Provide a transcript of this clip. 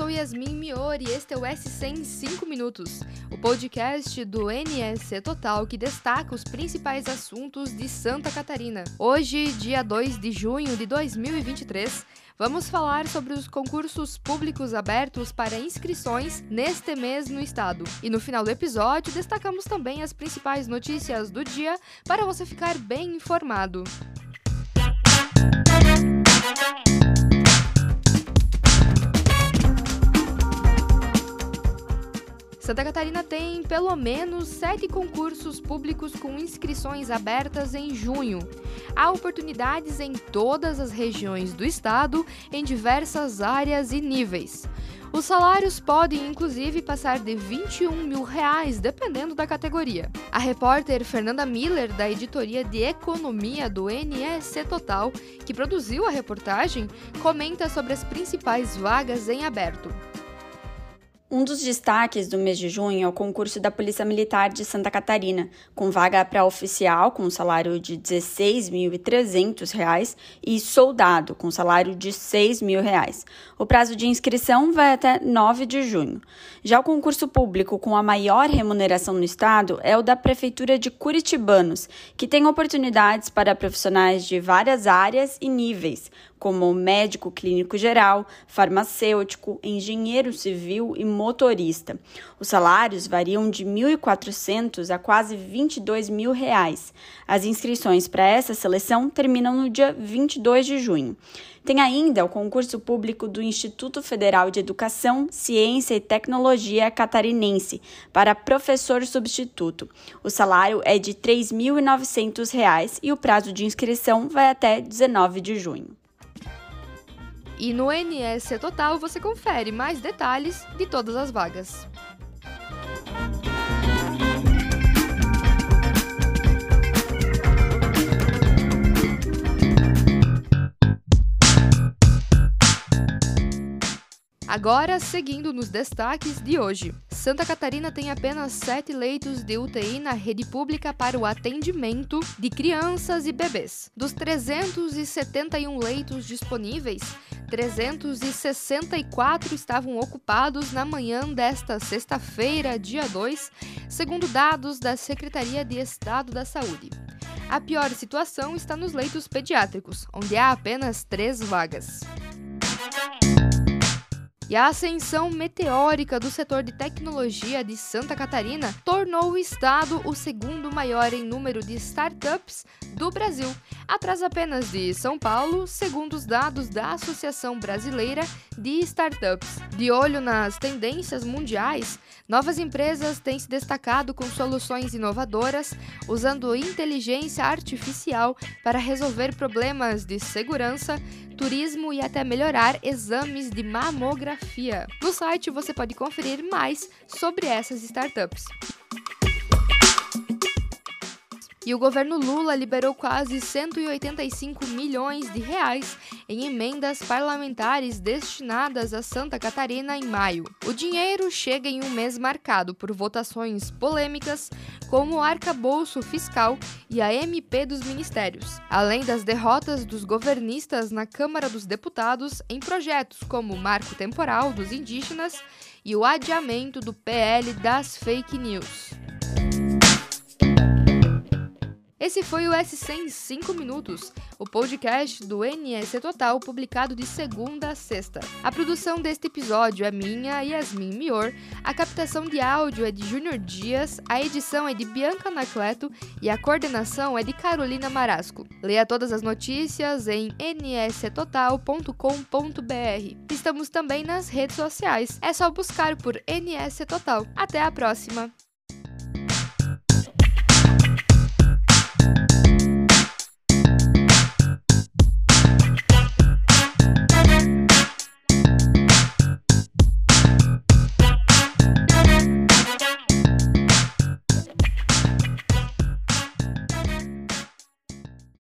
sou Yasmin Miori e este é o S100 em 5 minutos, o podcast do NSC Total que destaca os principais assuntos de Santa Catarina. Hoje, dia 2 de junho de 2023, vamos falar sobre os concursos públicos abertos para inscrições neste mês no estado. E no final do episódio, destacamos também as principais notícias do dia para você ficar bem informado. Santa Catarina tem pelo menos sete concursos públicos com inscrições abertas em junho. Há oportunidades em todas as regiões do estado, em diversas áreas e níveis. Os salários podem, inclusive, passar de 21 mil reais, dependendo da categoria. A repórter Fernanda Miller, da editoria de Economia do NSC Total, que produziu a reportagem, comenta sobre as principais vagas em aberto. Um dos destaques do mês de junho é o concurso da Polícia Militar de Santa Catarina, com vaga para oficial com salário de R$ 16.300 e soldado com salário de R$ 6.000. O prazo de inscrição vai até 9 de junho. Já o concurso público com a maior remuneração no estado é o da Prefeitura de Curitibanos, que tem oportunidades para profissionais de várias áreas e níveis, como médico clínico geral, farmacêutico, engenheiro civil e motorista. Os salários variam de R$ 1.400 a quase 22 mil reais. As inscrições para essa seleção terminam no dia 22 de junho. Tem ainda o concurso público do Instituto Federal de Educação, Ciência e Tecnologia Catarinense para professor substituto. O salário é de R$ 3.900 e o prazo de inscrição vai até 19 de junho. E no NSC Total você confere mais detalhes de todas as vagas. Agora, seguindo nos destaques de hoje. Santa Catarina tem apenas sete leitos de UTI na rede pública para o atendimento de crianças e bebês. Dos 371 leitos disponíveis, 364 estavam ocupados na manhã desta sexta-feira, dia 2, segundo dados da Secretaria de Estado da Saúde. A pior situação está nos leitos pediátricos, onde há apenas três vagas. E a ascensão meteórica do setor de tecnologia de Santa Catarina tornou o estado o segundo maior em número de startups do Brasil, atrás apenas de São Paulo, segundo os dados da Associação Brasileira de Startups. De olho nas tendências mundiais, novas empresas têm se destacado com soluções inovadoras, usando inteligência artificial para resolver problemas de segurança, turismo e até melhorar exames de mamografia. No site você pode conferir mais sobre essas startups. E o governo Lula liberou quase 185 milhões de reais em emendas parlamentares destinadas a Santa Catarina em maio. O dinheiro chega em um mês marcado por votações polêmicas, como o arcabouço fiscal e a MP dos ministérios, além das derrotas dos governistas na Câmara dos Deputados em projetos como o Marco Temporal dos Indígenas e o adiamento do PL das fake news. Esse foi o S100 em 5 minutos, o podcast do NS Total, publicado de segunda a sexta. A produção deste episódio é minha, Yasmin Mior, a captação de áudio é de Júnior Dias, a edição é de Bianca Anacleto e a coordenação é de Carolina Marasco. Leia todas as notícias em nstotal.com.br. Estamos também nas redes sociais, é só buscar por NS Total. Até a próxima!